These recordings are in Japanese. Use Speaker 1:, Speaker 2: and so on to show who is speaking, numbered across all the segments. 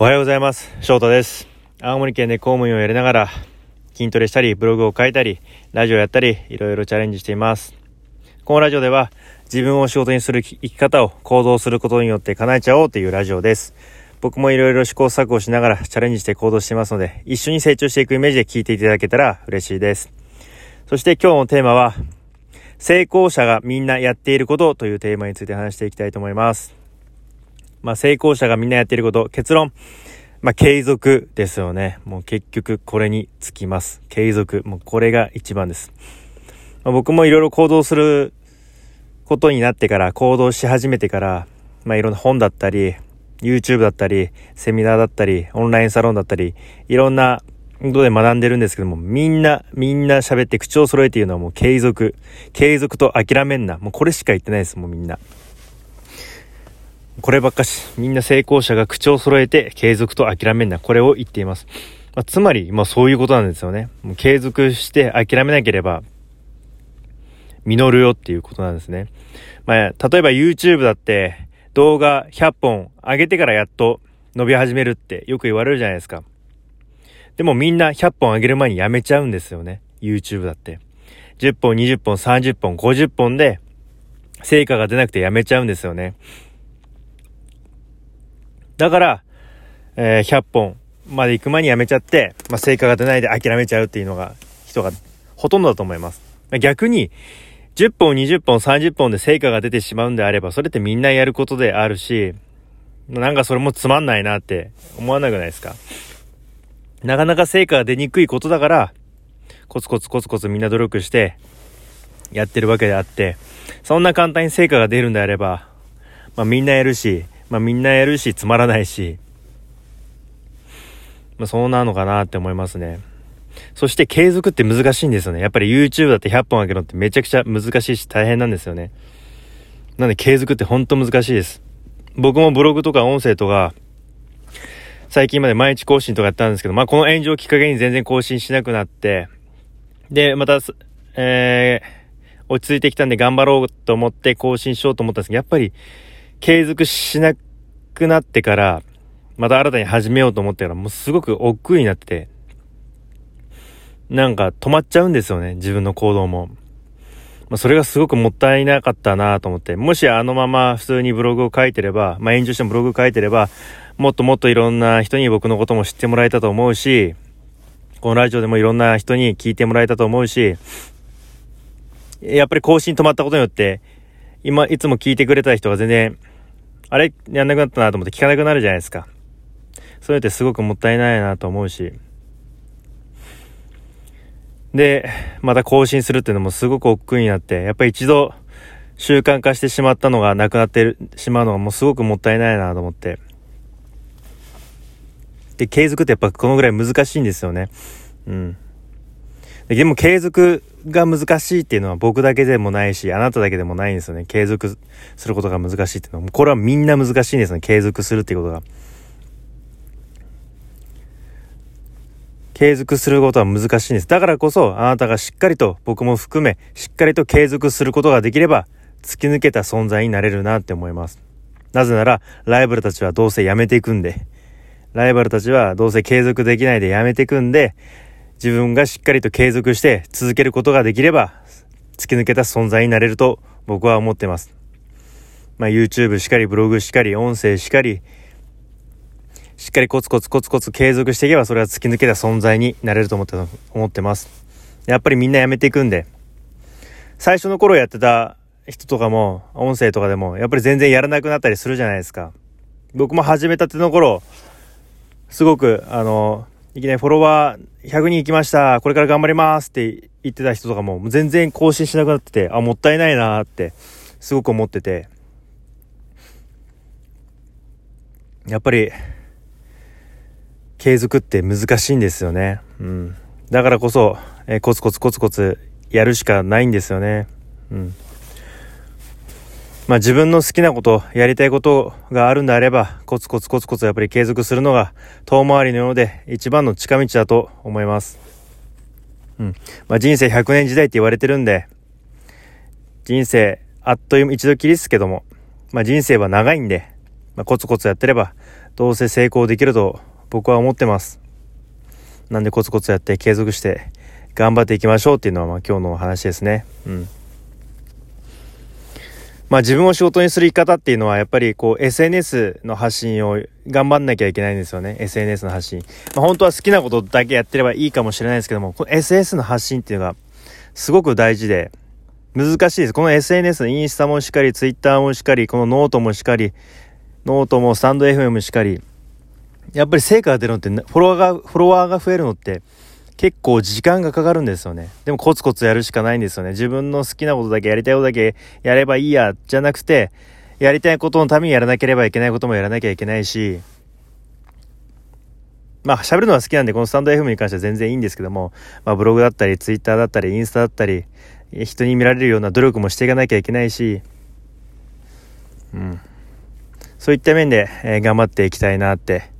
Speaker 1: おはようございます。翔太です。青森県で公務員をやりながら、筋トレしたり、ブログを書いたり、ラジオやったり、いろいろチャレンジしています。このラジオでは、自分を仕事にする生き方を行動することによって叶えちゃおうというラジオです。僕もいろいろ試行錯誤しながらチャレンジして行動していますので、一緒に成長していくイメージで聞いていただけたら嬉しいです。そして今日のテーマは、成功者がみんなやっていることというテーマについて話していきたいと思います。まあ、成功者がみんなやっていること、結論、まあ、継続ですよね。もう結局これにつきます。継続。もうこれが一番です。まあ、僕もいろいろ行動することになってから、行動し始めてから、まあ、いろんな本だったり、YouTube だったり、セミナーだったり、オンラインサロンだったり、いろんなことで学んでるんですけども、みんな、みんな喋って口を揃えて言うのはもう継続。継続と諦めんな。もうこれしか言ってないです、もうみんな。こればっかし、みんな成功者が口を揃えて継続と諦めんな。これを言っています。まあ、つまり、まあそういうことなんですよね。もう継続して諦めなければ、実るよっていうことなんですね。まあ、例えば YouTube だって動画100本上げてからやっと伸び始めるってよく言われるじゃないですか。でもみんな100本上げる前にやめちゃうんですよね。YouTube だって。10本、20本、30本、50本で成果が出なくてやめちゃうんですよね。だから、えー、100本まで行く前にやめちゃって、まあ、成果が出ないで諦めちゃうっていうのが、人がほとんどだと思います。逆に、10本、20本、30本で成果が出てしまうんであれば、それってみんなやることであるし、なんかそれもつまんないなって思わなくないですか？なかなか成果が出にくいことだから、コツコツコツコツみんな努力してやってるわけであって、そんな簡単に成果が出るんであれば、まあみんなやるし、まあみんなやるし、つまらないし、まあそうなのかなって思いますね。そして継続って難しいんですよね。やっぱり YouTube だって100本あげるのってめちゃくちゃ難しいし大変なんですよね。なんで継続ってほんと難しいです。僕もブログとか音声とか、最近まで毎日更新とかやったんですけど、まあこの炎上をきっかけに全然更新しなくなって、で、また、えー、落ち着いてきたんで頑張ろうと思って更新しようと思ったんですけど、やっぱり継続しなくなってから、また新たに始めようと思ってから、もうすごく億劫になってて、なんか止まっちゃうんですよね、自分の行動も。まあ、それがすごくもったいなかったなと思って、もしあのまま普通にブログを書いてれば、まあ、炎上してもブログを書いてれば、もっともっといろんな人に僕のことも知ってもらえたと思うし、このラジオでもいろんな人に聞いてもらえたと思うし、やっぱり更新止まったことによって、今、いつも聞いてくれた人が全然あれやんなくなったなと思って聞かなくなるじゃないですか。そうやってすごくもったいないなと思うし。で、また更新するっていうのもすごく億劫になって、やっぱり一度習慣化してしまったのがなくなってしまうのがもうすごくもったいないなと思って。で、継続ってやっぱこのぐらい難しいんですよね。うん。でも継続が難しいっていうのは僕だけでもないし、あなただけでもないんですよね。継続することが難しいっていうのは。これはみんな難しいんですね。継続するっていうことが。継続することは難しいんです。だからこそ、あなたがしっかりと、僕も含め、しっかりと継続することができれば、突き抜けた存在になれるなって思います。なぜなら、ライバルたちはどうせやめていくんで、ライバルたちはどうせ継続できないでやめていくんで、自分がしっかりと継続して続けることができれば、突き抜けた存在になれると僕は思ってます。まあ、YouTube しかり、ブログしかり、音声しかり、しっかりコツコツコツコツ継続していけば、それは突き抜けた存在になれると思って思ってます。やっぱりみんなやめていくんで、最初の頃やってた人とかも、音声とかでも、やっぱり全然やらなくなったりするじゃないですか。僕も始めたての頃、すごく、あの、いきなりフォロワー100人行きました。これから頑張りますって言ってた人とかも全然更新しなくなってて、あ、もったいないなってすごく思ってて。やっぱり、継続って難しいんですよね。うん。だからこそ、えコツコツコツコツやるしかないんですよね。うん。まあ自分の好きなこと、やりたいことがあるんであれば、コツコツコツコツやっぱり継続するのが遠回りのようで一番の近道だと思います。うん。まあ人生100年時代って言われてるんで、人生あっという間一度きりですけども、まあ人生は長いんで、まあコツコツやってればどうせ成功できると僕は思ってます。なんでコツコツやって継続して頑張っていきましょうっていうのはまあ今日のお話ですね。うん。まあ自分を仕事にする生き方っていうのはやっぱりこう SNS の発信を頑張んなきゃいけないんですよね。SNS の発信。まあ本当は好きなことだけやってればいいかもしれないですけども、この SNS の発信っていうのがすごく大事で、難しいです。この SNS のインスタもしっかり、ツイッターもしっかり、このノートもしっかり、ノートもスタンド FM もしっかり、やっぱり成果が出るのって、フォロワーが、フォロワーが増えるのって、結構時間がかかるんですよね。でもコツコツやるしかないんですよね。自分の好きなことだけやりたいことだけやればいいや、じゃなくて、やりたいことのためにやらなければいけないこともやらなきゃいけないし、まあ喋るのは好きなんで、このスタンド FM に関しては全然いいんですけども、まあブログだったり、ツイッターだったり、インスタだったり、人に見られるような努力もしていかなきゃいけないし、うん。そういった面で、えー、頑張っていきたいなって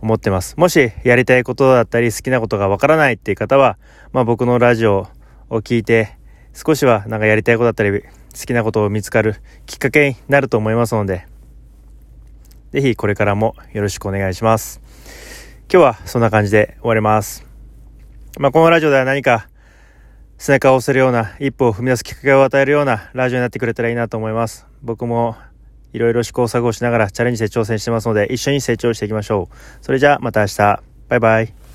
Speaker 1: 思ってます。もしやりたいことだったり好きなことがわからないっていう方は、まあ僕のラジオを聞いて少しはなんかやりたいことだったり好きなことを見つかるきっかけになると思いますので、ぜひこれからもよろしくお願いします。今日はそんな感じで終わります。まあこのラジオでは何か背中を押せるような一歩を踏み出すきっかけを与えるようなラジオになってくれたらいいなと思います。僕もいろいろ試行錯誤しながらチャレンジして挑戦してますので、一緒に成長していきましょう。それじゃあまた明日。バイバイ。